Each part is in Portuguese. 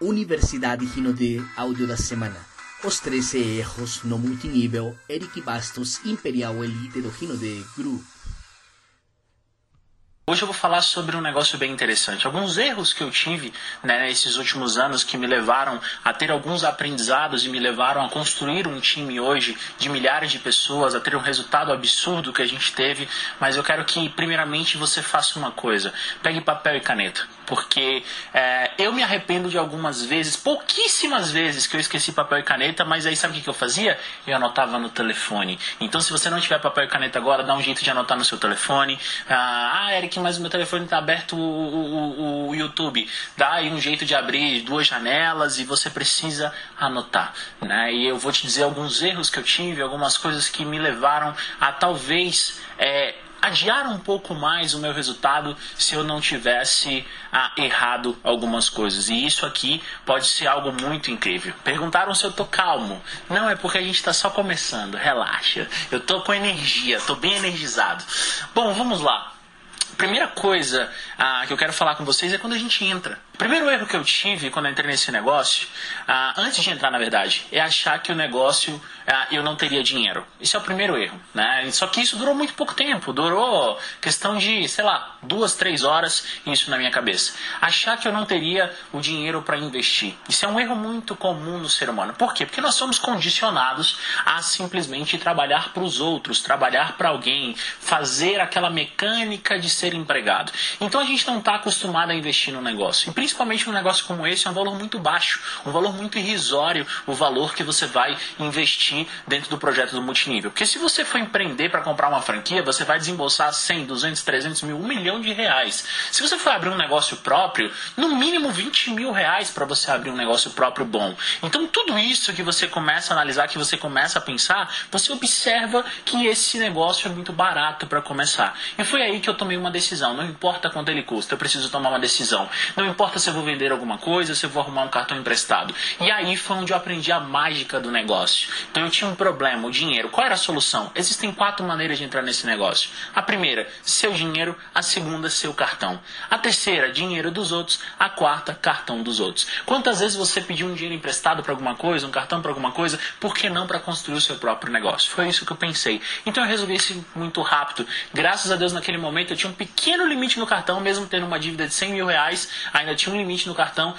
Universidade Rino de Áudio da Semana. Os 13 erros no multinível Eric Bastos Imperial Elite do Rino de Group. Hoje eu vou falar sobre um negócio bem interessante. Alguns erros que eu tive né, nesses últimos anos que me levaram a ter alguns aprendizados e me levaram a construir um time hoje de milhares de pessoas, a ter um resultado absurdo que a gente teve. Mas eu quero que, primeiramente, você faça uma coisa: pegue papel e caneta. Porque é, eu me arrependo de algumas vezes, pouquíssimas vezes, que eu esqueci papel e caneta, mas aí sabe o que eu fazia? Eu anotava no telefone. Então, se você não tiver papel e caneta agora, dá um jeito de anotar no seu telefone. Ah, ah Eric, mas o meu telefone está aberto o, o, o, YouTube. Dá aí um jeito de abrir duas janelas e você precisa anotar. Né? E eu vou te dizer alguns erros que eu tive, algumas coisas que me levaram a talvez. É, adiar um pouco mais o meu resultado se eu não tivesse ah, errado algumas coisas. E isso aqui pode ser algo muito incrível. Perguntaram se eu tô calmo. Não, é porque a gente está só começando. Relaxa. Eu tô com energia, tô bem energizado. Bom, vamos lá primeira coisa ah, que eu quero falar com vocês é quando a gente entra. Primeiro erro que eu tive quando eu entrei nesse negócio, ah, antes de entrar na verdade, é achar que o negócio ah, eu não teria dinheiro. Isso é o primeiro erro. Né? Só que isso durou muito pouco tempo. Durou questão de, sei lá, duas, três horas isso na minha cabeça. Achar que eu não teria o dinheiro para investir. Isso é um erro muito comum no ser humano. Por quê? Porque nós somos condicionados a simplesmente trabalhar para os outros, trabalhar para alguém, fazer aquela mecânica de ser empregado. Então a gente não está acostumado a investir no negócio. E principalmente num negócio como esse é um valor muito baixo, um valor muito irrisório o valor que você vai investir dentro do projeto do multinível. Porque se você for empreender para comprar uma franquia, você vai desembolsar 100, 200, 300 mil, 1 milhão de reais. Se você for abrir um negócio próprio, no mínimo 20 mil reais para você abrir um negócio próprio bom. Então tudo isso que você começa a analisar, que você começa a pensar, você observa que esse negócio é muito barato para começar. E foi aí que eu tomei uma decisão. Não importa quanto ele custa, eu preciso tomar uma decisão. Não importa se eu vou vender alguma coisa, se eu vou arrumar um cartão emprestado. E aí foi onde eu aprendi a mágica do negócio. Então eu tinha um problema, o dinheiro. Qual era a solução? Existem quatro maneiras de entrar nesse negócio. A primeira, seu dinheiro. A segunda, seu cartão. A terceira, dinheiro dos outros. A quarta, cartão dos outros. Quantas vezes você pediu um dinheiro emprestado para alguma coisa, um cartão para alguma coisa, por que não para construir o seu próprio negócio? Foi isso que eu pensei. Então eu resolvi isso muito rápido. Graças a Deus, naquele momento, eu tinha um pequeno limite no cartão, mesmo tendo uma dívida de 100 mil reais, ainda tinha um limite no cartão,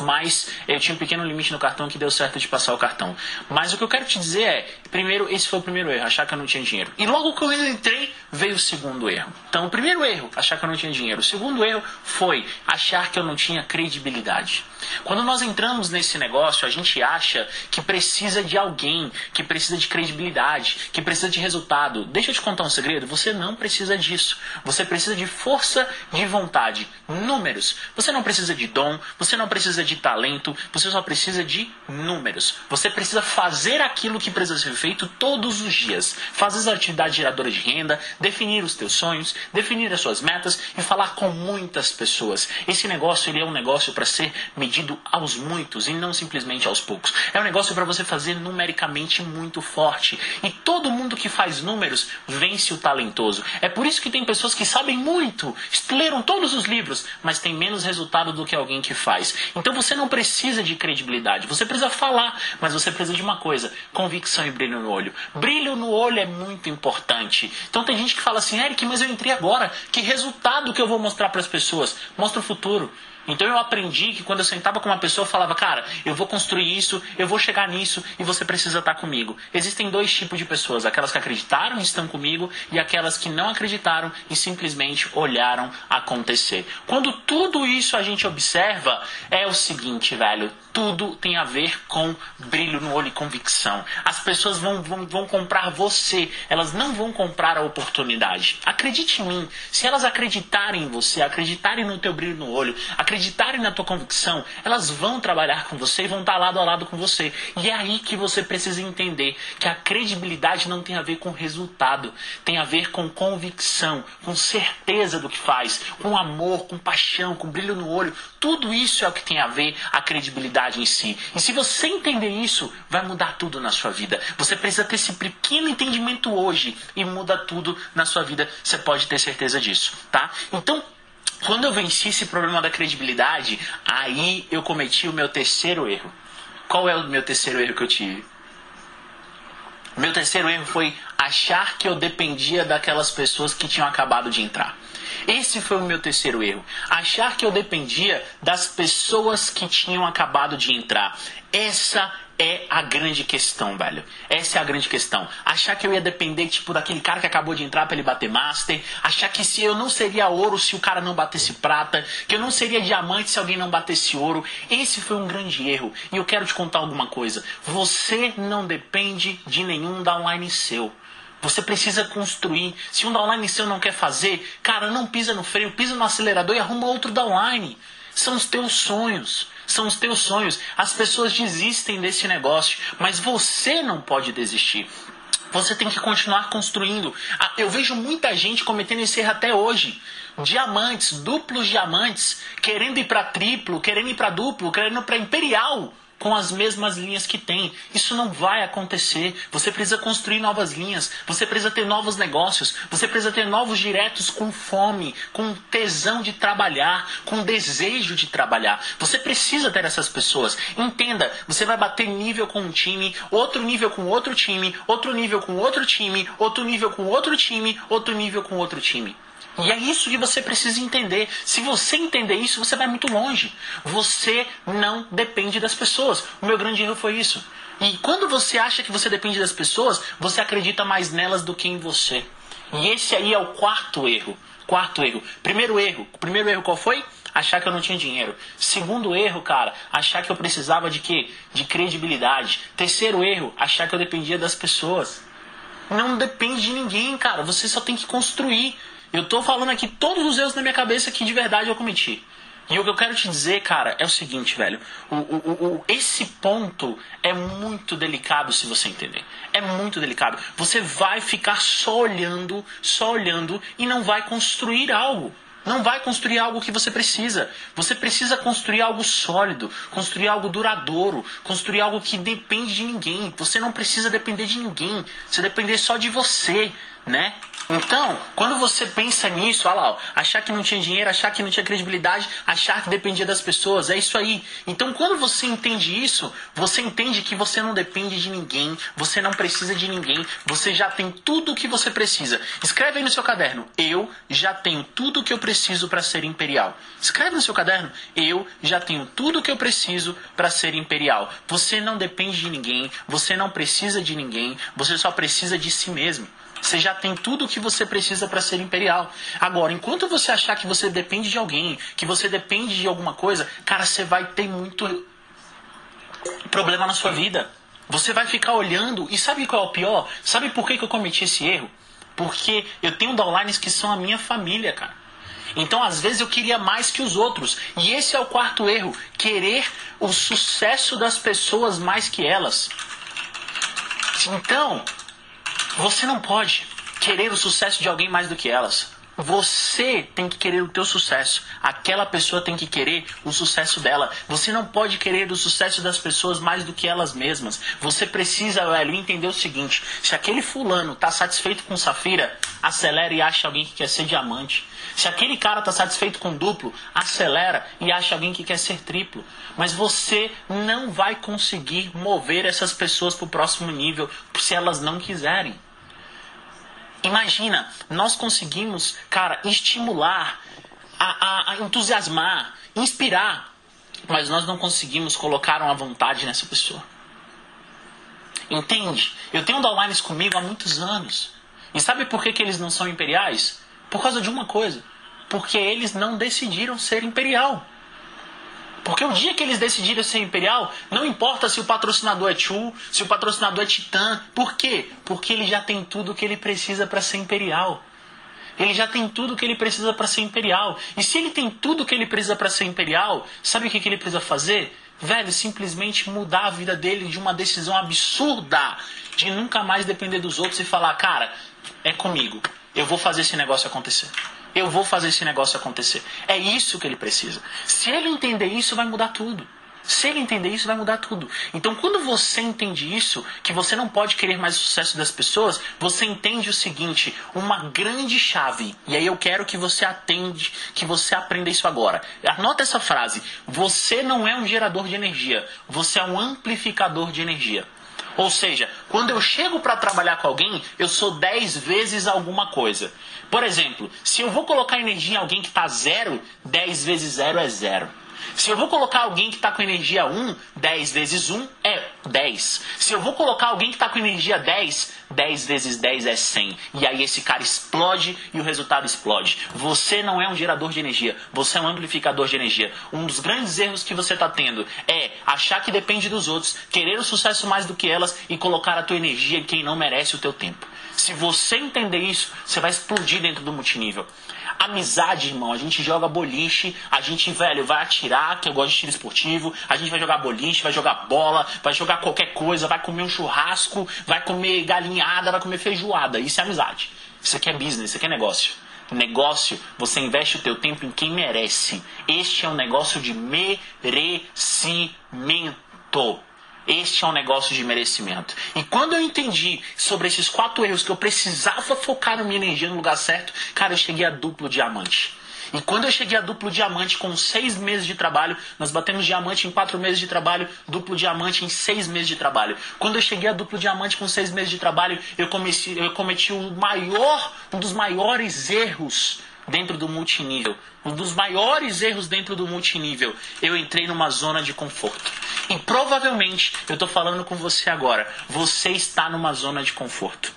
mas eu tinha um pequeno limite no cartão que deu certo de passar o cartão. Mas o que eu quero te dizer é, primeiro, esse foi o primeiro erro, achar que eu não tinha dinheiro. E logo que eu entrei, veio o segundo erro. Então, o primeiro erro, achar que eu não tinha dinheiro. O segundo erro foi achar que eu não tinha credibilidade. Quando nós entramos nesse negócio, a gente acha que precisa de alguém, que precisa de credibilidade, que precisa de resultado. Deixa eu te contar um segredo, você não precisa disso. Você precisa de força de vontade, números. Você não precisa de dom, você não precisa de talento, você só precisa de números. Você precisa fazer aquilo que precisa ser feito todos os dias. Fazer as atividades geradoras de renda, definir os teus sonhos, definir as suas metas e falar com muitas pessoas. Esse negócio ele é um negócio para ser medido aos muitos e não simplesmente aos poucos. É um negócio para você fazer numericamente muito forte. E todo mundo que faz números vence o talentoso. É por isso que tem pessoas que sabem muito leram todos os livros, mas tem menos resultado do que alguém que faz. Então você não precisa de credibilidade, você precisa falar, mas você precisa de uma coisa: convicção e brilho no olho. Brilho no olho é muito importante. Então tem gente que fala assim, Eric, mas eu entrei agora, que resultado que eu vou mostrar para as pessoas? Mostra o futuro. Então eu aprendi que quando eu sentava com uma pessoa, eu falava, cara, eu vou construir isso, eu vou chegar nisso e você precisa estar comigo. Existem dois tipos de pessoas: aquelas que acreditaram e estão comigo e aquelas que não acreditaram e simplesmente olharam acontecer. Quando tudo isso a gente observa, é o seguinte, velho: tudo tem a ver com brilho no olho e convicção. As pessoas vão, vão, vão comprar você, elas não vão comprar a oportunidade. Acredite em mim, se elas acreditarem em você, acreditarem no teu brilho no olho, acreditarem na tua convicção, elas vão trabalhar com você e vão estar lado a lado com você. E é aí que você precisa entender que a credibilidade não tem a ver com resultado, tem a ver com convicção, com certeza do que faz, com amor, com paixão, com brilho no olho. Tudo isso é o que tem a ver a credibilidade em si. E se você entender isso, vai mudar tudo na sua vida. Você precisa ter esse pequeno entendimento hoje e muda tudo na sua vida. Você pode ter certeza disso, tá? Então, Quando eu venci esse problema da credibilidade, aí eu cometi o meu terceiro erro. Qual é o meu terceiro erro que eu tive? Meu terceiro erro foi achar que eu dependia daquelas pessoas que tinham acabado de entrar. Esse foi o meu terceiro erro. Achar que eu dependia das pessoas que tinham acabado de entrar. Essa é a grande questão, velho. Essa é a grande questão. Achar que eu ia depender, tipo, daquele cara que acabou de entrar pra ele bater master. Achar que se eu não seria ouro se o cara não batesse prata. Que eu não seria diamante se alguém não batesse ouro. Esse foi um grande erro. E eu quero te contar alguma coisa. Você não depende de nenhum downline seu. Você precisa construir. Se um downline seu não quer fazer, cara, não pisa no freio, pisa no acelerador e arruma outro downline. São os teus sonhos. São os teus sonhos. As pessoas desistem desse negócio, mas você não pode desistir. Você tem que continuar construindo. Ah, eu vejo muita gente cometendo esse erro até hoje. Diamantes, duplos diamantes, querendo ir para triplo, querendo ir para duplo, querendo ir para imperial com as mesmas linhas que tem. Isso não vai acontecer. Você precisa construir novas linhas, você precisa ter novos negócios, você precisa ter novos diretos com fome, com tesão de trabalhar, com desejo de trabalhar. Você precisa ter essas pessoas. Entenda, você vai bater nível com um time, outro nível com outro time, outro nível com outro time, outro nível com outro time, outro nível com outro time. E é isso que você precisa entender. Se você entender isso, você vai muito longe. Você não depende das pessoas. O meu grande erro foi isso. E quando você acha que você depende das pessoas, você acredita mais nelas do que em você. E esse aí é o quarto erro. Quarto erro. Primeiro erro. Primeiro erro qual foi? Achar que eu não tinha dinheiro. Segundo erro, cara, achar que eu precisava de quê? De credibilidade. Terceiro erro, achar que eu dependia das pessoas. Não depende de ninguém, cara. Você só tem que construir. Eu tô falando aqui todos os erros na minha cabeça que de verdade eu cometi. E o que eu quero te dizer, cara, é o seguinte, velho. O, o, o, esse ponto é muito delicado se você entender. É muito delicado. Você vai ficar só olhando, só olhando e não vai construir algo. Não vai construir algo que você precisa. Você precisa construir algo sólido, construir algo duradouro, construir algo que depende de ninguém. Você não precisa depender de ninguém. Você depender só de você né? Então, quando você pensa nisso, olha lá, ó, achar que não tinha dinheiro, achar que não tinha credibilidade, achar que dependia das pessoas, é isso aí. Então, quando você entende isso, você entende que você não depende de ninguém, você não precisa de ninguém, você já tem tudo o que você precisa. Escreve aí no seu caderno: Eu já tenho tudo o que eu preciso para ser imperial. Escreve no seu caderno: Eu já tenho tudo o que eu preciso para ser imperial. Você não depende de ninguém, você não precisa de ninguém, você só precisa de si mesmo. Você já tem tudo o que você precisa para ser imperial. Agora, enquanto você achar que você depende de alguém, que você depende de alguma coisa, cara, você vai ter muito problema na sua vida. Você vai ficar olhando e sabe qual é o pior? Sabe por que, que eu cometi esse erro? Porque eu tenho downlines que são a minha família, cara. Então, às vezes, eu queria mais que os outros. E esse é o quarto erro: querer o sucesso das pessoas mais que elas. Então, você não pode querer o sucesso de alguém mais do que elas. Você tem que querer o teu sucesso. Aquela pessoa tem que querer o sucesso dela. Você não pode querer o sucesso das pessoas mais do que elas mesmas. Você precisa, velho, entender o seguinte: se aquele fulano tá satisfeito com safira, acelera e acha alguém que quer ser diamante. Se aquele cara tá satisfeito com duplo, acelera e acha alguém que quer ser triplo. Mas você não vai conseguir mover essas pessoas para o próximo nível se elas não quiserem. Imagina, nós conseguimos, cara, estimular, a, a, a entusiasmar, inspirar, mas nós não conseguimos colocar uma vontade nessa pessoa. Entende? Eu tenho downlines comigo há muitos anos. E sabe por que, que eles não são imperiais? Por causa de uma coisa. Porque eles não decidiram ser imperial. Porque o dia que eles decidirem ser imperial, não importa se o patrocinador é Chu, se o patrocinador é Titã. Por quê? Porque ele já tem tudo o que ele precisa para ser imperial. Ele já tem tudo o que ele precisa para ser imperial. E se ele tem tudo o que ele precisa para ser imperial, sabe o que, que ele precisa fazer? Velho, simplesmente mudar a vida dele de uma decisão absurda de nunca mais depender dos outros e falar, cara, é comigo. Eu vou fazer esse negócio acontecer. Eu vou fazer esse negócio acontecer. É isso que ele precisa. Se ele entender isso, vai mudar tudo. Se ele entender isso, vai mudar tudo. Então, quando você entende isso, que você não pode querer mais o sucesso das pessoas, você entende o seguinte: uma grande chave. E aí eu quero que você atende, que você aprenda isso agora. Anota essa frase: você não é um gerador de energia, você é um amplificador de energia. Ou seja, quando eu chego para trabalhar com alguém, eu sou 10 vezes alguma coisa. Por exemplo, se eu vou colocar energia em alguém que está zero, 10 vezes zero é zero. Se eu vou colocar alguém que está com energia 1, 10 vezes 1 é 10. Se eu vou colocar alguém que está com energia 10, 10 vezes 10 é 100. E aí esse cara explode e o resultado explode. Você não é um gerador de energia, você é um amplificador de energia. Um dos grandes erros que você está tendo é achar que depende dos outros, querer o sucesso mais do que elas e colocar a tua energia em quem não merece o teu tempo. Se você entender isso, você vai explodir dentro do multinível. Amizade, irmão. A gente joga boliche, a gente, velho, vai atirar, que eu gosto de tiro esportivo, a gente vai jogar boliche, vai jogar bola, vai jogar qualquer coisa, vai comer um churrasco, vai comer galinhada, vai comer feijoada. Isso é amizade. Isso aqui é business, isso aqui é negócio. Negócio, você investe o teu tempo em quem merece. Este é um negócio de merecimento. Este é um negócio de merecimento. E quando eu entendi sobre esses quatro erros que eu precisava focar a minha energia no lugar certo, cara, eu cheguei a duplo diamante. E quando eu cheguei a duplo diamante com seis meses de trabalho, nós batemos diamante em quatro meses de trabalho, duplo diamante em seis meses de trabalho. Quando eu cheguei a duplo diamante com seis meses de trabalho, eu cometi, eu cometi o maior, um dos maiores erros dentro do multinível. Um dos maiores erros dentro do multinível. Eu entrei numa zona de conforto. E provavelmente, eu estou falando com você agora, você está numa zona de conforto.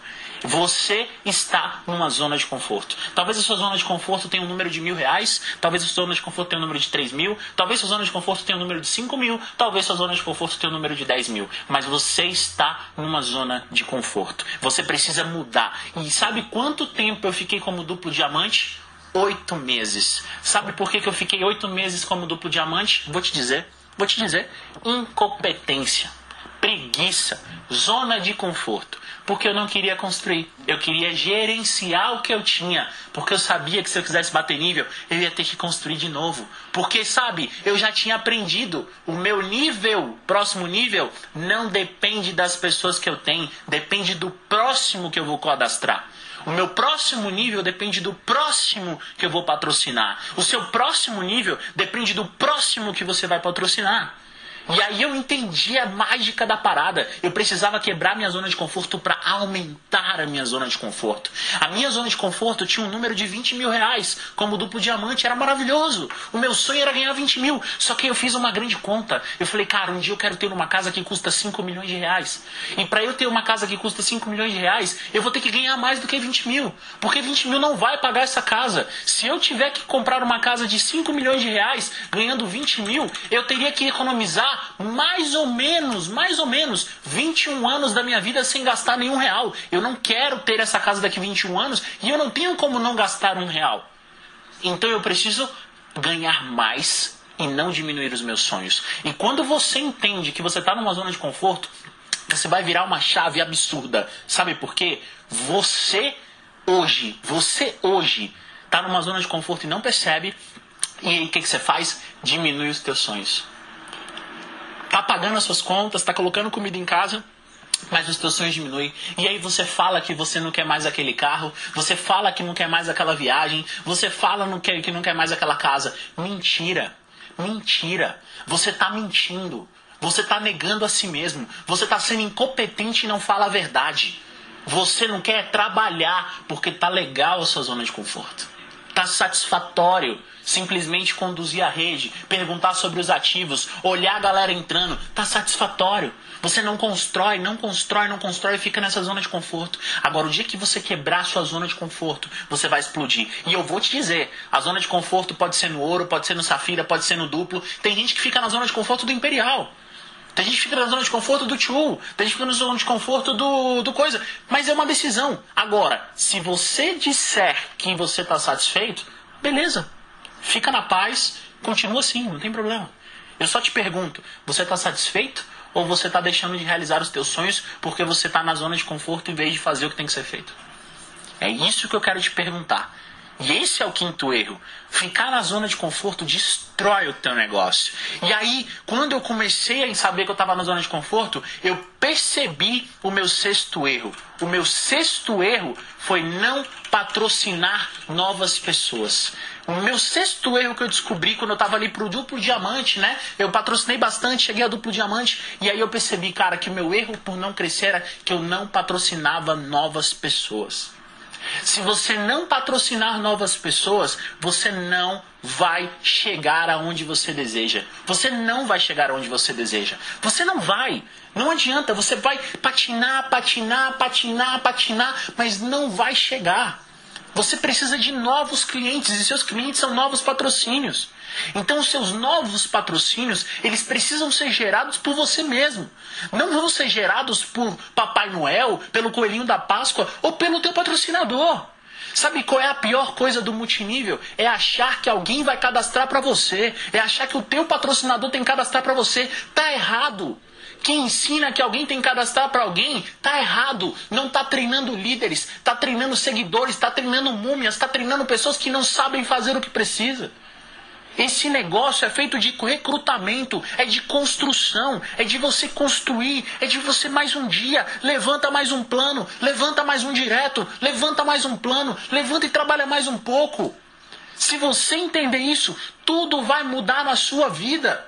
Você está numa zona de conforto. Talvez a sua zona de conforto tenha um número de mil reais, talvez a sua zona de conforto tenha um número de três mil, talvez a sua zona de conforto tenha um número de cinco mil, talvez a sua zona de conforto tenha um número de dez mil. Mas você está numa zona de conforto. Você precisa mudar. E sabe quanto tempo eu fiquei como duplo diamante? Oito meses. Sabe por que, que eu fiquei oito meses como duplo diamante? Vou te dizer. Vou te dizer. Incompetência, preguiça, zona de conforto. Porque eu não queria construir. Eu queria gerenciar o que eu tinha. Porque eu sabia que se eu quisesse bater nível, eu ia ter que construir de novo. Porque, sabe, eu já tinha aprendido. O meu nível, próximo nível, não depende das pessoas que eu tenho. Depende do próximo que eu vou cadastrar. O meu próximo nível depende do próximo que eu vou patrocinar. O seu próximo nível depende do próximo que você vai patrocinar. E aí eu entendi a mágica da parada. Eu precisava quebrar minha zona de conforto para aumentar a minha zona de conforto. A minha zona de conforto tinha um número de 20 mil reais como duplo diamante, era maravilhoso. O meu sonho era ganhar 20 mil. Só que eu fiz uma grande conta. Eu falei, cara, um dia eu quero ter uma casa que custa 5 milhões de reais. E para eu ter uma casa que custa 5 milhões de reais, eu vou ter que ganhar mais do que 20 mil. Porque 20 mil não vai pagar essa casa. Se eu tiver que comprar uma casa de 5 milhões de reais ganhando 20 mil, eu teria que economizar mais ou menos, mais ou menos 21 anos da minha vida sem gastar nenhum real. Eu não quero ter essa casa daqui 21 anos e eu não tenho como não gastar um real. Então eu preciso ganhar mais e não diminuir os meus sonhos. E quando você entende que você está numa zona de conforto, você vai virar uma chave absurda. Sabe por quê? Você hoje, você hoje está numa zona de conforto e não percebe. E aí o que, que você faz? Diminui os teus sonhos tá pagando as suas contas, tá colocando comida em casa, mas os teus sonhos diminuem. E aí você fala que você não quer mais aquele carro, você fala que não quer mais aquela viagem, você fala que não quer mais aquela casa. Mentira. Mentira. Você está mentindo. Você está negando a si mesmo. Você está sendo incompetente e não fala a verdade. Você não quer trabalhar porque tá legal a sua zona de conforto. Tá satisfatório simplesmente conduzir a rede, perguntar sobre os ativos, olhar a galera entrando, tá satisfatório. Você não constrói, não constrói, não constrói e fica nessa zona de conforto. Agora, o dia que você quebrar sua zona de conforto, você vai explodir. E eu vou te dizer, a zona de conforto pode ser no ouro, pode ser no safira, pode ser no duplo. Tem gente que fica na zona de conforto do imperial. Tem gente que fica na zona de conforto do tio, tem gente que fica na zona de conforto do, do coisa. Mas é uma decisão. Agora, se você disser que você está satisfeito, beleza. Fica na paz, continua assim, não tem problema. Eu só te pergunto, você está satisfeito? Ou você está deixando de realizar os teus sonhos porque você está na zona de conforto em vez de fazer o que tem que ser feito? É isso que eu quero te perguntar. E esse é o quinto erro. Ficar na zona de conforto destrói o teu negócio. E aí, quando eu comecei a saber que eu estava na zona de conforto, eu percebi o meu sexto erro. O meu sexto erro foi não patrocinar novas pessoas. O meu sexto erro que eu descobri quando eu estava ali pro duplo diamante, né? Eu patrocinei bastante, cheguei a duplo diamante, e aí eu percebi, cara, que o meu erro por não crescer era que eu não patrocinava novas pessoas. Se você não patrocinar novas pessoas, você não vai chegar aonde você deseja. Você não vai chegar aonde você deseja. Você não vai. Não adianta, você vai patinar, patinar, patinar, patinar, mas não vai chegar. Você precisa de novos clientes e seus clientes são novos patrocínios. Então, os seus novos patrocínios, eles precisam ser gerados por você mesmo. Não vão ser gerados por Papai Noel, pelo Coelhinho da Páscoa ou pelo teu patrocinador. Sabe qual é a pior coisa do multinível? É achar que alguém vai cadastrar para você. É achar que o teu patrocinador tem que cadastrar para você. Tá errado. Quem ensina que alguém tem que cadastrar para alguém, tá errado. Não tá treinando líderes, tá treinando seguidores, tá treinando múmias, tá treinando pessoas que não sabem fazer o que precisa. Esse negócio é feito de recrutamento, é de construção, é de você construir, é de você mais um dia, levanta mais um plano, levanta mais um direto, levanta mais um plano, levanta e trabalha mais um pouco. Se você entender isso, tudo vai mudar na sua vida.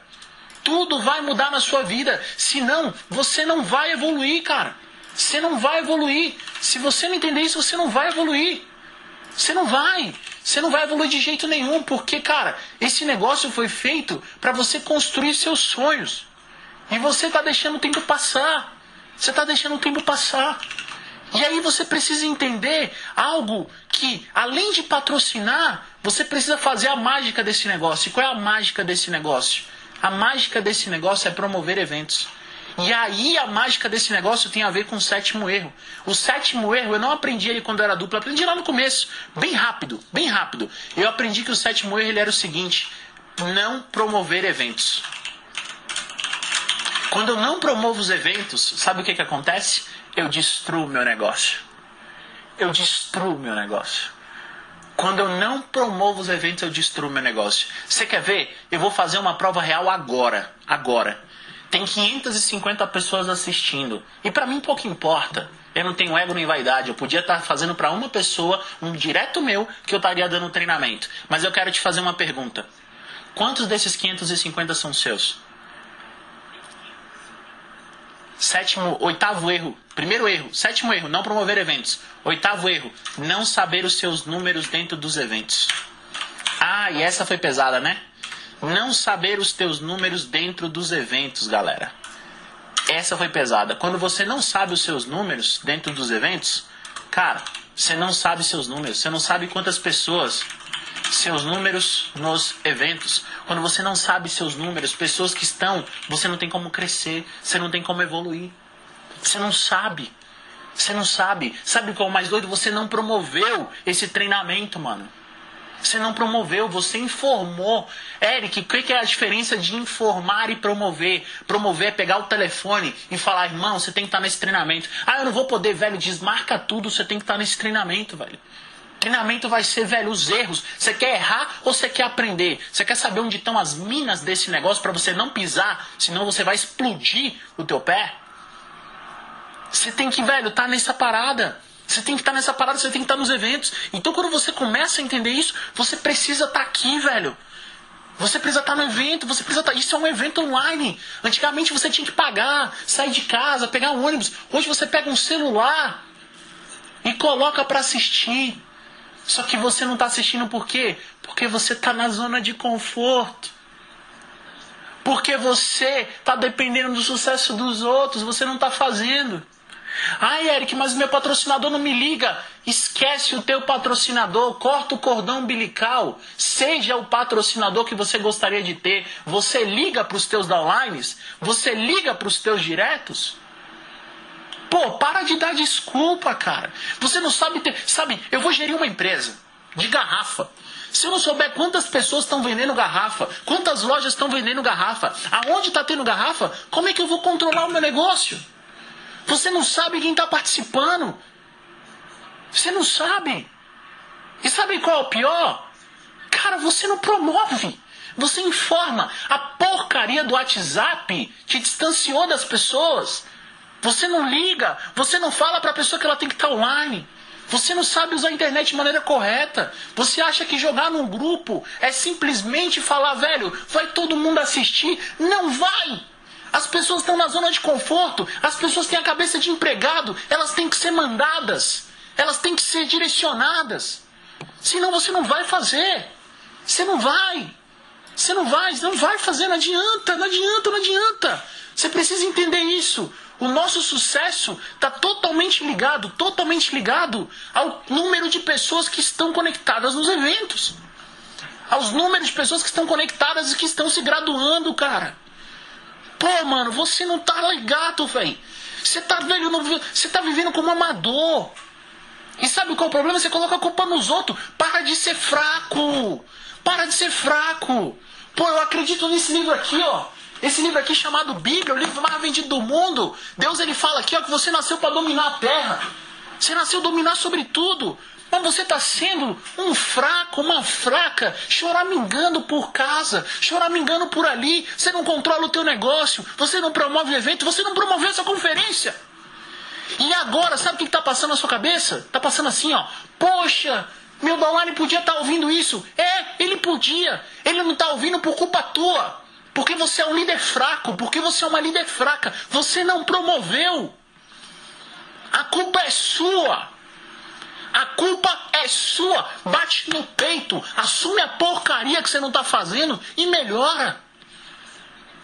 Tudo vai mudar na sua vida. Senão, você não vai evoluir, cara. Você não vai evoluir. Se você não entender isso, você não vai evoluir. Você não vai. Você não vai evoluir de jeito nenhum, porque, cara, esse negócio foi feito para você construir seus sonhos. E você está deixando o tempo passar. Você está deixando o tempo passar. E aí você precisa entender algo que, além de patrocinar, você precisa fazer a mágica desse negócio. E qual é a mágica desse negócio? A mágica desse negócio é promover eventos. E aí a mágica desse negócio tem a ver com o sétimo erro. O sétimo erro eu não aprendi ele quando era duplo, eu aprendi lá no começo, bem rápido, bem rápido. Eu aprendi que o sétimo erro ele era o seguinte: não promover eventos. Quando eu não promovo os eventos, sabe o que, que acontece? Eu destruo meu negócio. Eu destruo meu negócio. Quando eu não promovo os eventos, eu destruo meu negócio. Você quer ver? Eu vou fazer uma prova real agora. Agora. Tem 550 pessoas assistindo. E para mim pouco importa. Eu não tenho ego nem vaidade. Eu podia estar fazendo para uma pessoa, um direto meu, que eu estaria dando treinamento. Mas eu quero te fazer uma pergunta. Quantos desses 550 são seus? Sétimo, oitavo erro. Primeiro erro. Sétimo erro, não promover eventos. Oitavo erro, não saber os seus números dentro dos eventos. Ah, e essa foi pesada, né? Não saber os teus números dentro dos eventos, galera. Essa foi pesada. Quando você não sabe os seus números dentro dos eventos, cara, você não sabe seus números, você não sabe quantas pessoas, seus números nos eventos. Quando você não sabe seus números, pessoas que estão, você não tem como crescer, você não tem como evoluir. Você não sabe. Você não sabe. Sabe qual é o mais doido? Você não promoveu esse treinamento, mano. Você não promoveu, você informou. Eric, o que é a diferença de informar e promover? Promover é pegar o telefone e falar, irmão, você tem que estar nesse treinamento. Ah, eu não vou poder, velho, desmarca tudo, você tem que estar nesse treinamento, velho. Treinamento vai ser, velho, os erros. Você quer errar ou você quer aprender? Você quer saber onde estão as minas desse negócio para você não pisar, senão você vai explodir o teu pé? Você tem que, velho, estar tá nessa parada. Você tem que estar nessa parada, você tem que estar nos eventos. Então, quando você começa a entender isso, você precisa estar aqui, velho. Você precisa estar no evento, você precisa estar. Isso é um evento online. Antigamente você tinha que pagar, sair de casa, pegar um ônibus. Hoje você pega um celular e coloca para assistir. Só que você não está assistindo por quê? Porque você está na zona de conforto. Porque você está dependendo do sucesso dos outros, você não está fazendo. Ai, Eric, mas meu patrocinador não me liga. Esquece o teu patrocinador, corta o cordão umbilical. Seja o patrocinador que você gostaria de ter. Você liga para os teus downlines? Você liga para os teus diretos? Pô, para de dar desculpa, cara. Você não sabe ter. Sabe, eu vou gerir uma empresa de garrafa. Se eu não souber quantas pessoas estão vendendo garrafa, quantas lojas estão vendendo garrafa, aonde está tendo garrafa, como é que eu vou controlar o meu negócio? Você não sabe quem está participando. Você não sabe. E sabe qual é o pior? Cara, você não promove. Você informa. A porcaria do WhatsApp te distanciou das pessoas. Você não liga. Você não fala para a pessoa que ela tem que estar online. Você não sabe usar a internet de maneira correta. Você acha que jogar num grupo é simplesmente falar, velho, vai todo mundo assistir? Não vai! As pessoas estão na zona de conforto, as pessoas têm a cabeça de empregado, elas têm que ser mandadas, elas têm que ser direcionadas. Senão você não vai fazer. Você não vai. Você não vai, você não vai fazer, não adianta, não adianta, não adianta. Você precisa entender isso. O nosso sucesso está totalmente ligado, totalmente ligado ao número de pessoas que estão conectadas nos eventos. Aos números de pessoas que estão conectadas e que estão se graduando, cara. Pô, mano, você não tá ligado, velho. Você tá, velho, você tá vivendo como amador. E sabe qual é o problema? Você coloca a culpa nos outros. Para de ser fraco. Para de ser fraco. Pô, eu acredito nesse livro aqui, ó. Esse livro aqui chamado Bíblia, o livro mais vendido do mundo. Deus ele fala aqui ó, que você nasceu para dominar a terra. Você nasceu dominar sobre tudo. Mas você está sendo um fraco, uma fraca, choramingando por casa, choramingando por ali. Você não controla o teu negócio, você não promove o evento, você não promoveu essa conferência. E agora, sabe o que está passando na sua cabeça? Está passando assim, ó. Poxa, meu Dalari podia estar tá ouvindo isso. É, ele podia. Ele não está ouvindo por culpa tua. Porque você é um líder fraco, porque você é uma líder fraca. Você não promoveu. A culpa é sua. A culpa é sua. Bate no peito. Assume a porcaria que você não está fazendo e melhora.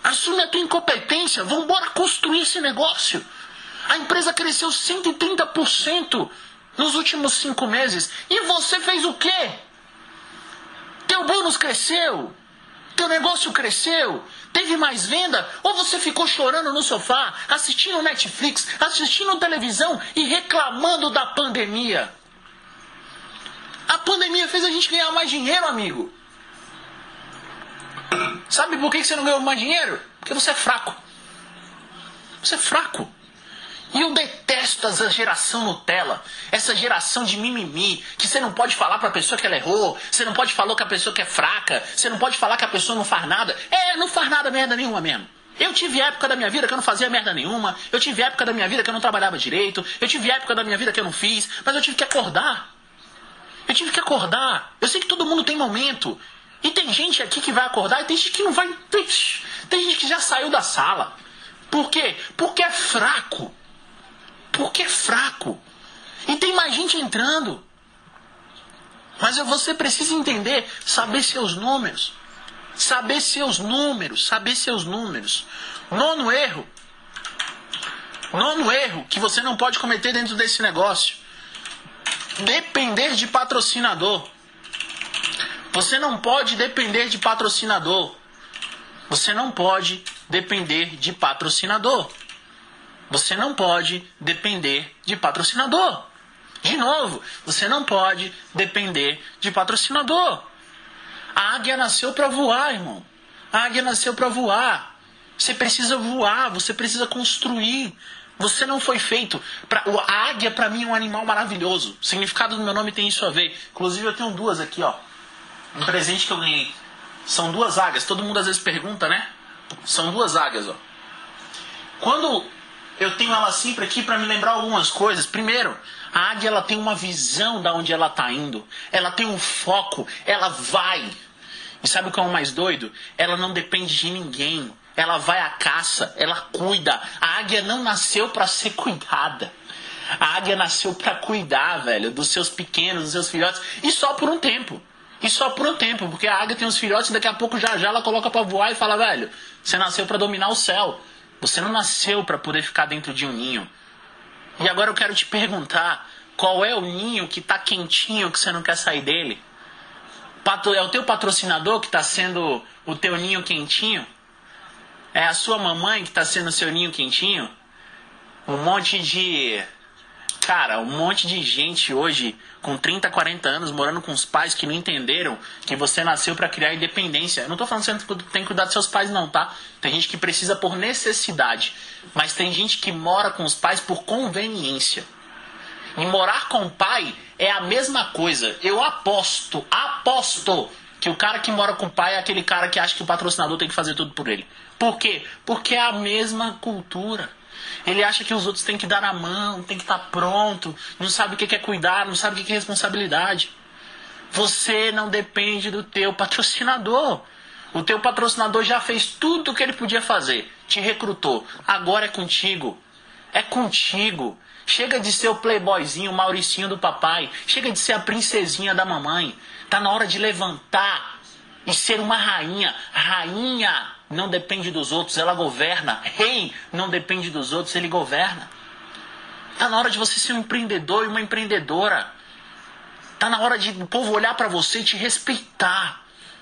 Assume a tua incompetência. Vamos embora construir esse negócio. A empresa cresceu 130% nos últimos cinco meses. E você fez o quê? Teu bônus cresceu. Teu negócio cresceu? Teve mais venda? Ou você ficou chorando no sofá, assistindo Netflix, assistindo televisão e reclamando da pandemia? A pandemia fez a gente ganhar mais dinheiro, amigo. Sabe por que você não ganhou mais dinheiro? Porque você é fraco. Você é fraco. E eu detesto essa geração Nutella, essa geração de mimimi, que você não pode falar para a pessoa que ela errou, você não pode falar que a pessoa que é fraca, você não pode falar que a pessoa não faz nada. É, não faz nada merda nenhuma mesmo. Eu tive época da minha vida que eu não fazia merda nenhuma, eu tive época da minha vida que eu não trabalhava direito, eu tive época da minha vida que eu não fiz, mas eu tive que acordar. Eu tive que acordar. Eu sei que todo mundo tem momento. E tem gente aqui que vai acordar e tem gente que não vai. Tem gente que já saiu da sala. Por quê? Porque é fraco. Porque é fraco. E tem mais gente entrando. Mas você precisa entender, saber seus números. Saber seus números, saber seus números. Nono erro. Nono erro que você não pode cometer dentro desse negócio. Depender de patrocinador. Você não pode depender de patrocinador. Você não pode depender de patrocinador. Você não pode depender de patrocinador. De novo, você não pode depender de patrocinador. A águia nasceu para voar, irmão. A águia nasceu para voar. Você precisa voar, você precisa construir. Você não foi feito. Pra... A águia, para mim, é um animal maravilhoso. O significado do meu nome tem isso a ver. Inclusive, eu tenho duas aqui, ó. Um presente que eu ganhei. São duas águias. Todo mundo às vezes pergunta, né? São duas águias, ó. Quando eu tenho ela sempre aqui para me lembrar algumas coisas. Primeiro, a águia ela tem uma visão da onde ela está indo. Ela tem um foco, ela vai. E sabe o que é o mais doido? Ela não depende de ninguém. Ela vai à caça, ela cuida. A águia não nasceu para ser cuidada. A águia nasceu para cuidar, velho, dos seus pequenos, dos seus filhotes, e só por um tempo. E só por um tempo, porque a águia tem os filhotes e daqui a pouco já já ela coloca para voar e fala, velho, você nasceu para dominar o céu. Você não nasceu para poder ficar dentro de um ninho. E agora eu quero te perguntar: qual é o ninho que está quentinho que você não quer sair dele? É o teu patrocinador que está sendo o teu ninho quentinho? É a sua mamãe que está sendo o seu ninho quentinho? Um monte de Cara, um monte de gente hoje com 30, 40 anos morando com os pais que não entenderam que você nasceu para criar independência. Eu não tô falando que você tem que cuidar dos seus pais não, tá? Tem gente que precisa por necessidade, mas tem gente que mora com os pais por conveniência. E morar com o pai é a mesma coisa. Eu aposto, aposto que o cara que mora com o pai é aquele cara que acha que o patrocinador tem que fazer tudo por ele. Por quê? Porque é a mesma cultura. Ele acha que os outros têm que dar a mão, tem que estar pronto, não sabe o que é cuidar, não sabe o que é responsabilidade. Você não depende do teu patrocinador. O teu patrocinador já fez tudo o que ele podia fazer, te recrutou. Agora é contigo. É contigo. Chega de ser o playboyzinho, o Mauricinho do papai. Chega de ser a princesinha da mamãe. Tá na hora de levantar e ser uma rainha. Rainha não depende dos outros, ela governa. Rei não depende dos outros, ele governa. Tá na hora de você ser um empreendedor e uma empreendedora. Tá na hora de o povo olhar para você e te respeitar.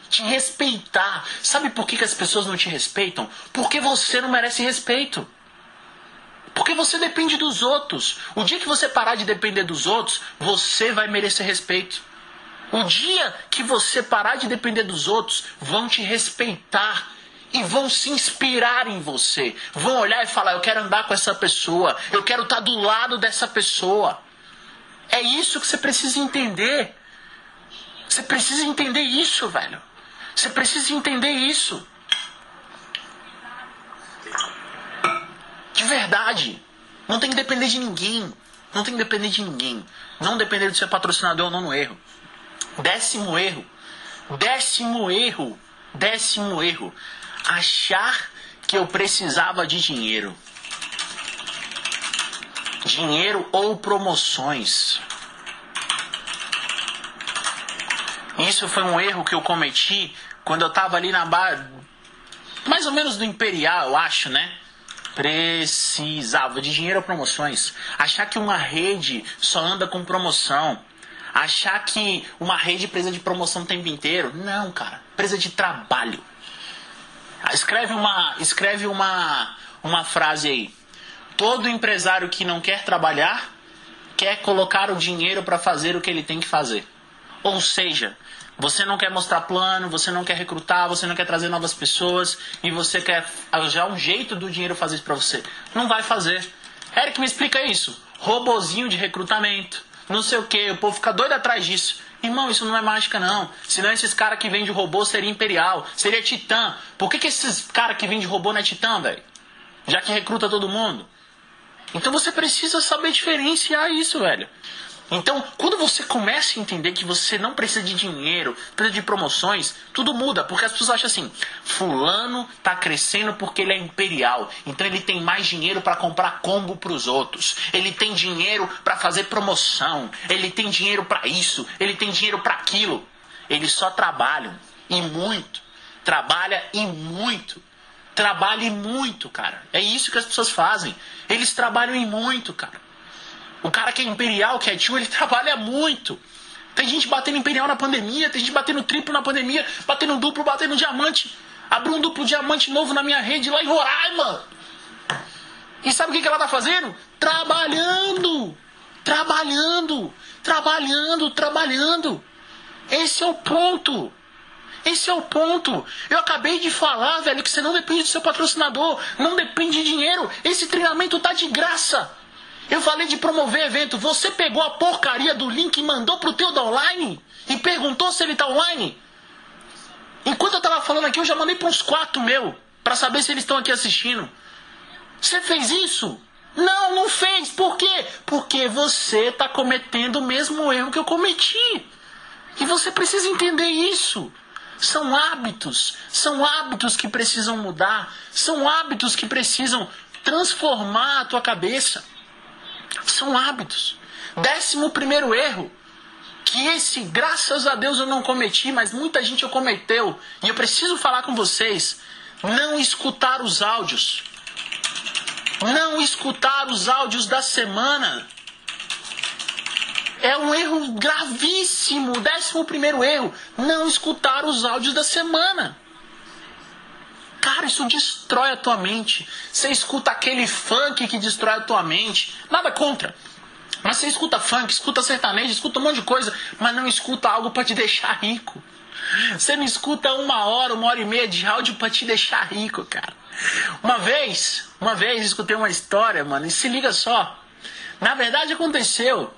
Te respeitar. Sabe por que, que as pessoas não te respeitam? Porque você não merece respeito. Porque você depende dos outros. O dia que você parar de depender dos outros, você vai merecer respeito. O dia que você parar de depender dos outros, vão te respeitar e vão se inspirar em você. Vão olhar e falar: Eu quero andar com essa pessoa, eu quero estar do lado dessa pessoa. É isso que você precisa entender. Você precisa entender isso, velho. Você precisa entender isso. De verdade. Não tem que depender de ninguém. Não tem que depender de ninguém. Não depender do seu patrocinador ou não no erro. Décimo erro. Décimo erro. Décimo erro. Achar que eu precisava de dinheiro. Dinheiro ou promoções. Isso foi um erro que eu cometi quando eu estava ali na barra, mais ou menos do Imperial, eu acho, né? Precisava de dinheiro ou promoções. Achar que uma rede só anda com promoção. Achar que uma rede precisa de promoção o tempo inteiro. Não, cara. Precisa de trabalho. Escreve uma, escreve uma, uma frase aí. Todo empresário que não quer trabalhar quer colocar o dinheiro para fazer o que ele tem que fazer. Ou seja, você não quer mostrar plano, você não quer recrutar, você não quer trazer novas pessoas e você quer já um jeito do dinheiro fazer isso para você. Não vai fazer. Eric, me explica isso. Robozinho de recrutamento, não sei o que, o povo fica doido atrás disso. Irmão, isso não é mágica não. Senão esses caras que vendem robô seria imperial, seria titã. Por que, que esses caras que vendem robô não é titã, velho? Já que recruta todo mundo. Então você precisa saber diferenciar isso, velho. Então, quando você começa a entender que você não precisa de dinheiro, precisa de promoções, tudo muda, porque as pessoas acham assim: fulano está crescendo porque ele é imperial, então ele tem mais dinheiro para comprar combo para os outros. Ele tem dinheiro para fazer promoção, ele tem dinheiro para isso, ele tem dinheiro para aquilo. Eles só trabalham e muito. Trabalha e muito. Trabalha e muito, cara. É isso que as pessoas fazem. Eles trabalham e muito, cara. O cara que é imperial, que é tio, ele trabalha muito. Tem gente batendo imperial na pandemia, tem gente batendo triplo na pandemia, batendo duplo, batendo diamante. Abriu um duplo diamante novo na minha rede lá em Roraima. E sabe o que, ela tá fazendo? Trabalhando! Trabalhando! Trabalhando, trabalhando! Esse é o ponto! Esse é o ponto. Eu acabei de falar, velho, que você não depende do seu patrocinador, não depende de dinheiro. Esse treinamento tá de graça. Eu falei de promover evento. Você pegou a porcaria do link e mandou pro teu da online? E perguntou se ele tá online? Enquanto eu tava falando aqui, eu já mandei para uns quatro meu. para saber se eles estão aqui assistindo. Você fez isso? Não, não fez. Por quê? Porque você tá cometendo o mesmo erro que eu cometi. E você precisa entender isso. São hábitos, são hábitos que precisam mudar, são hábitos que precisam transformar a tua cabeça. São hábitos. Décimo primeiro erro, que esse, graças a Deus, eu não cometi, mas muita gente eu cometeu. E eu preciso falar com vocês. Não escutar os áudios. Não escutar os áudios da semana. É um erro gravíssimo. Décimo primeiro erro. Não escutar os áudios da semana. Cara, isso destrói a tua mente. Você escuta aquele funk que destrói a tua mente. Nada contra. Mas você escuta funk, escuta sertanejo, escuta um monte de coisa, mas não escuta algo para te deixar rico. Você não escuta uma hora, uma hora e meia de áudio para te deixar rico, cara. Uma vez, uma vez escutei uma história, mano, e se liga só. Na verdade aconteceu.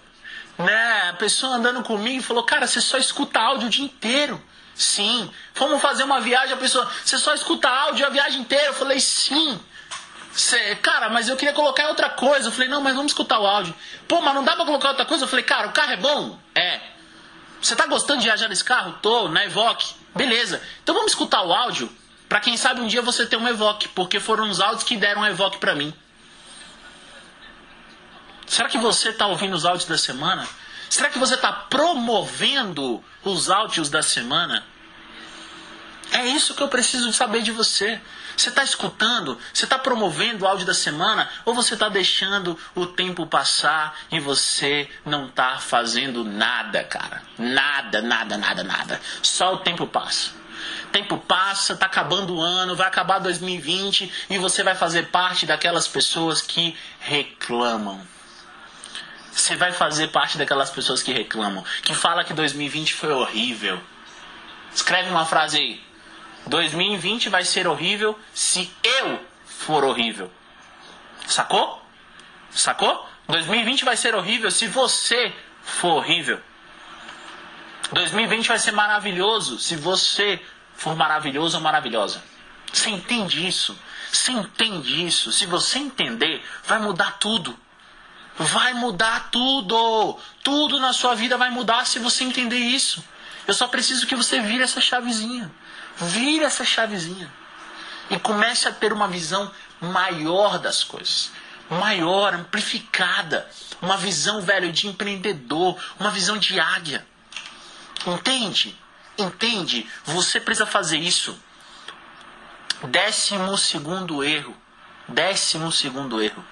né? A pessoa andando comigo falou, cara, você só escuta áudio o dia inteiro. Sim. Fomos fazer uma viagem, a pessoa, você só escuta áudio a viagem inteira. Eu falei, sim. Cê, cara, mas eu queria colocar outra coisa. Eu falei, não, mas vamos escutar o áudio. Pô, mas não dá pra colocar outra coisa? Eu falei, cara, o carro é bom? É. Você tá gostando de viajar nesse carro? Tô, na Evoque. Beleza. Então vamos escutar o áudio para quem sabe um dia você ter um Evoque, porque foram os áudios que deram um Evoque para mim. Será que você está ouvindo os áudios da semana? Será que você está promovendo os áudios da semana? É isso que eu preciso saber de você. Você está escutando? Você está promovendo o áudio da semana? Ou você está deixando o tempo passar e você não está fazendo nada, cara? Nada, nada, nada, nada. Só o tempo passa. Tempo passa, está acabando o ano, vai acabar 2020 e você vai fazer parte daquelas pessoas que reclamam. Você vai fazer parte daquelas pessoas que reclamam, que fala que 2020 foi horrível. Escreve uma frase aí. 2020 vai ser horrível se eu for horrível. Sacou? Sacou? 2020 vai ser horrível se você for horrível. 2020 vai ser maravilhoso se você for maravilhoso ou maravilhosa. Você entende isso? Você entende isso? Se você entender, vai mudar tudo. Vai mudar tudo. Tudo na sua vida vai mudar se você entender isso. Eu só preciso que você vire essa chavezinha. Vire essa chavezinha. E comece a ter uma visão maior das coisas. Maior, amplificada. Uma visão, velho, de empreendedor. Uma visão de águia. Entende? Entende? Você precisa fazer isso. Décimo segundo erro. Décimo segundo erro.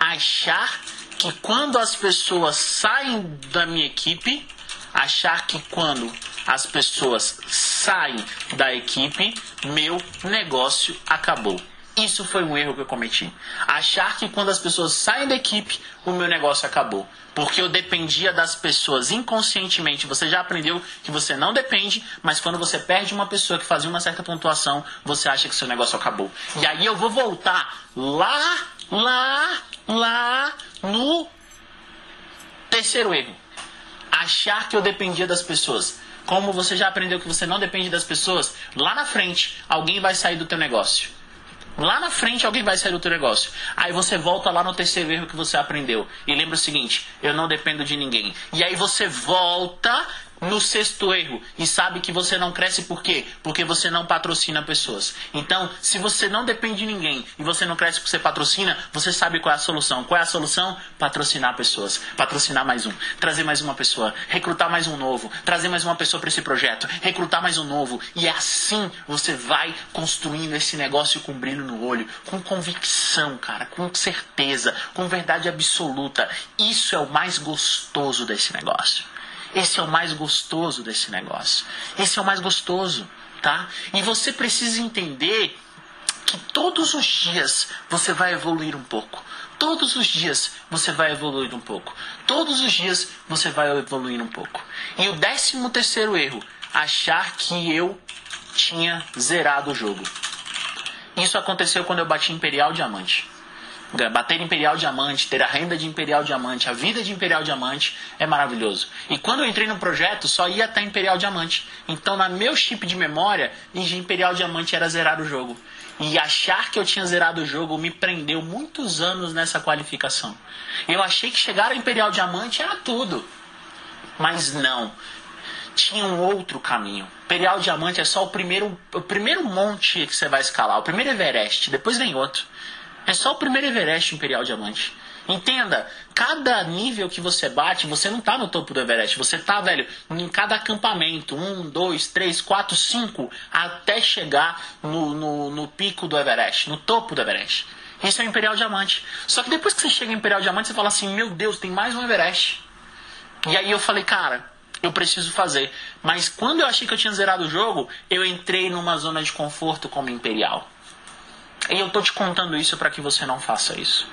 Achar que quando as pessoas saem da minha equipe, achar que quando as pessoas saem da equipe, meu negócio acabou. Isso foi um erro que eu cometi. Achar que quando as pessoas saem da equipe, o meu negócio acabou. Porque eu dependia das pessoas inconscientemente. Você já aprendeu que você não depende, mas quando você perde uma pessoa que fazia uma certa pontuação, você acha que seu negócio acabou. E aí eu vou voltar lá, lá, lá no terceiro erro. Achar que eu dependia das pessoas. Como você já aprendeu que você não depende das pessoas, lá na frente alguém vai sair do teu negócio. Lá na frente alguém vai sair do teu negócio. Aí você volta lá no terceiro erro que você aprendeu. E lembra o seguinte: eu não dependo de ninguém. E aí você volta no sexto erro e sabe que você não cresce por quê? Porque você não patrocina pessoas. Então, se você não depende de ninguém e você não cresce porque você patrocina, você sabe qual é a solução. Qual é a solução? Patrocinar pessoas. Patrocinar mais um. Trazer mais uma pessoa. Recrutar mais um novo. Trazer mais uma pessoa para esse projeto. Recrutar mais um novo. E assim você vai construindo esse negócio com brilho no olho, com convicção, cara, com certeza, com verdade absoluta. Isso é o mais gostoso desse negócio. Esse é o mais gostoso desse negócio. Esse é o mais gostoso, tá? E você precisa entender que todos os dias você vai evoluir um pouco. Todos os dias você vai evoluir um pouco. Todos os dias você vai evoluir um pouco. E o décimo terceiro erro, achar que eu tinha zerado o jogo. Isso aconteceu quando eu bati Imperial Diamante. Bater Imperial Diamante, ter a renda de Imperial Diamante, a vida de Imperial Diamante é maravilhoso. E quando eu entrei no projeto, só ia até Imperial Diamante. Então, na meu chip de memória, Imperial Diamante era zerar o jogo. E achar que eu tinha zerado o jogo me prendeu muitos anos nessa qualificação. Eu achei que chegar a Imperial Diamante era tudo. Mas não. Tinha um outro caminho. Imperial Diamante é só o primeiro, o primeiro monte que você vai escalar, o primeiro Everest. Depois vem outro. É só o primeiro Everest Imperial Diamante. Entenda, cada nível que você bate, você não tá no topo do Everest. Você tá, velho, em cada acampamento. Um, dois, três, quatro, cinco. Até chegar no, no, no pico do Everest, no topo do Everest. Isso é o Imperial Diamante. Só que depois que você chega em Imperial Diamante, você fala assim: Meu Deus, tem mais um Everest. E aí eu falei, cara, eu preciso fazer. Mas quando eu achei que eu tinha zerado o jogo, eu entrei numa zona de conforto como Imperial. E eu tô te contando isso para que você não faça isso.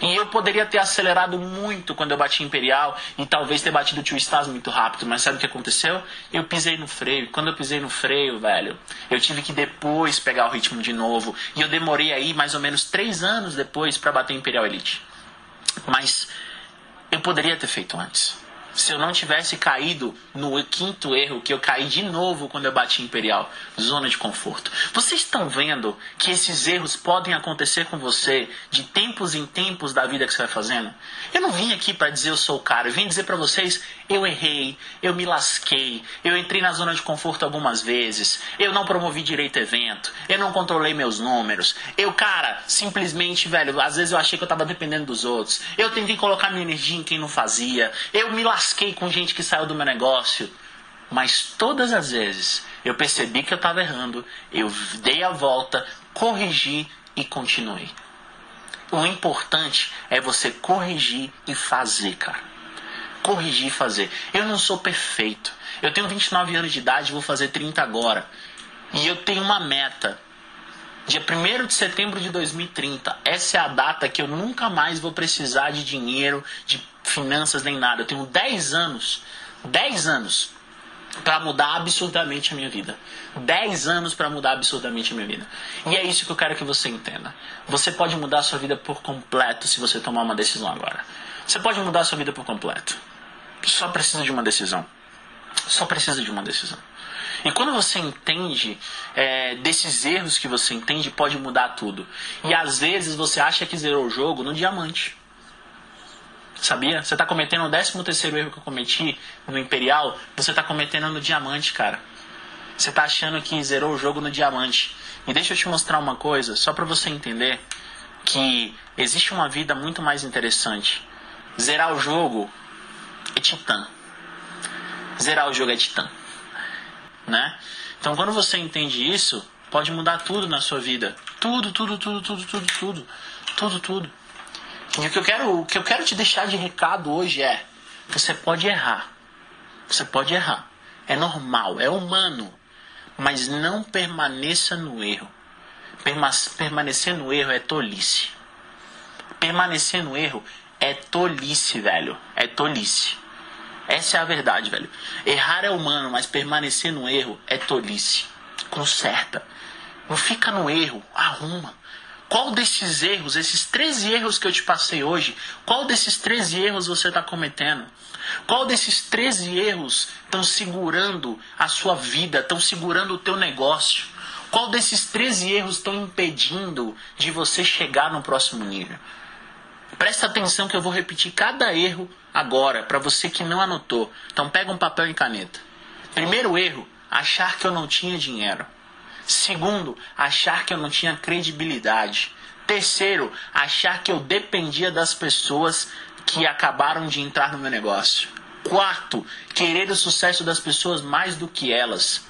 E eu poderia ter acelerado muito quando eu bati Imperial e talvez ter batido o Tio Stas muito rápido, mas sabe o que aconteceu? Eu pisei no freio. Quando eu pisei no freio, velho, eu tive que depois pegar o ritmo de novo. E eu demorei aí mais ou menos três anos depois para bater Imperial Elite. Mas eu poderia ter feito antes. Se eu não tivesse caído no quinto erro que eu caí de novo quando eu bati Imperial, zona de conforto. Vocês estão vendo que esses erros podem acontecer com você de tempos em tempos da vida que você vai fazendo? Eu não vim aqui para dizer eu sou o cara, eu vim dizer para vocês eu errei, eu me lasquei, eu entrei na zona de conforto algumas vezes, eu não promovi direito evento, eu não controlei meus números, eu, cara, simplesmente, velho, às vezes eu achei que eu tava dependendo dos outros, eu tentei colocar minha energia em quem não fazia, eu me lasquei lasquei com gente que saiu do meu negócio. Mas todas as vezes eu percebi que eu estava errando, eu dei a volta, corrigi e continuei. O importante é você corrigir e fazer, cara. Corrigir e fazer. Eu não sou perfeito. Eu tenho 29 anos de idade, vou fazer 30 agora. E eu tenho uma meta. Dia 1 de setembro de 2030. Essa é a data que eu nunca mais vou precisar de dinheiro, de finanças nem nada. Eu tenho 10 anos, 10 anos para mudar absurdamente a minha vida. 10 anos para mudar absurdamente a minha vida. E é isso que eu quero que você entenda. Você pode mudar a sua vida por completo se você tomar uma decisão agora. Você pode mudar a sua vida por completo. Só precisa de uma decisão. Só precisa de uma decisão. E quando você entende é, desses erros que você entende, pode mudar tudo. E às vezes você acha que zerou o jogo no diamante. Sabia? Você está cometendo o 13 terceiro erro que eu cometi no Imperial, você está cometendo no Diamante, cara. Você está achando que zerou o jogo no Diamante. E deixa eu te mostrar uma coisa, só para você entender que existe uma vida muito mais interessante. Zerar o jogo é titã. Zerar o jogo é titã. Né? Então quando você entende isso, pode mudar tudo na sua vida. Tudo, tudo, tudo, tudo, tudo, tudo. Tudo, tudo. E o que eu quero, o que eu quero te deixar de recado hoje é: você pode errar. Você pode errar. É normal, é humano. Mas não permaneça no erro. Permanecer no erro é tolice. Permanecer no erro é tolice, velho. É tolice. Essa é a verdade, velho. Errar é humano, mas permanecer no erro é tolice. Conserta. Não fica no erro, arruma. Qual desses erros, esses 13 erros que eu te passei hoje, qual desses 13 erros você está cometendo? Qual desses 13 erros estão segurando a sua vida, estão segurando o teu negócio? Qual desses 13 erros estão impedindo de você chegar no próximo nível? Presta atenção que eu vou repetir cada erro agora, para você que não anotou. Então pega um papel e caneta. Primeiro erro, achar que eu não tinha dinheiro. Segundo, achar que eu não tinha credibilidade. Terceiro, achar que eu dependia das pessoas que acabaram de entrar no meu negócio. Quarto, querer o sucesso das pessoas mais do que elas.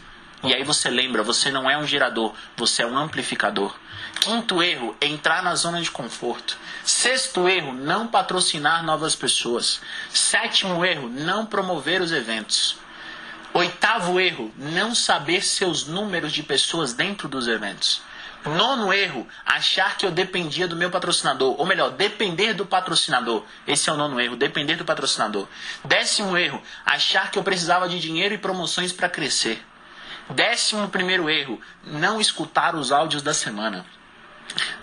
E aí você lembra, você não é um gerador, você é um amplificador. Quinto erro, entrar na zona de conforto. Sexto erro, não patrocinar novas pessoas. Sétimo erro, não promover os eventos. Oitavo erro, não saber seus números de pessoas dentro dos eventos. Nono erro, achar que eu dependia do meu patrocinador, ou melhor, depender do patrocinador. Esse é o nono erro, depender do patrocinador. Décimo erro, achar que eu precisava de dinheiro e promoções para crescer. Décimo primeiro erro, não escutar os áudios da semana.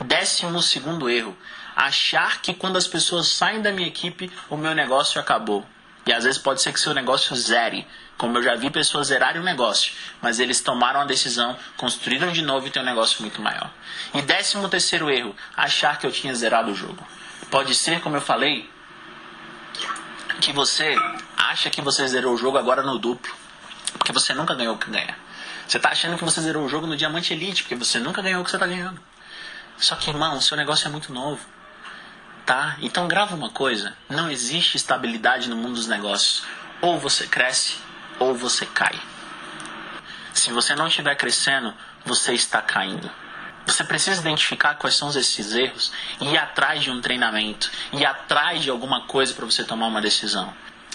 Décimo segundo erro, achar que quando as pessoas saem da minha equipe, o meu negócio acabou. E às vezes pode ser que seu negócio zere. Como eu já vi pessoas zerarem o negócio, mas eles tomaram a decisão, construíram de novo e tem um negócio muito maior. E décimo terceiro erro, achar que eu tinha zerado o jogo. Pode ser, como eu falei, que você acha que você zerou o jogo agora no duplo, porque você nunca ganhou o que ganha. Você está achando que você zerou o jogo no Diamante Elite, porque você nunca ganhou o que você está ganhando. Só que, irmão, o seu negócio é muito novo. Tá? Então grava uma coisa, não existe estabilidade no mundo dos negócios. Ou você cresce, ou você cai. Se você não estiver crescendo, você está caindo. Você precisa identificar quais são esses erros e ir atrás de um treinamento, ir atrás de alguma coisa para você tomar uma decisão.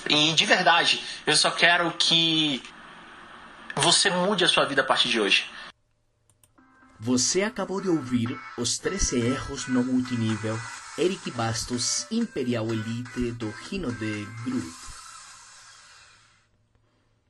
E de verdade, eu só quero que você mude a sua vida a partir de hoje. Você acabou de ouvir os 13 erros no multinível Eric Bastos Imperial Elite do Rino de Group.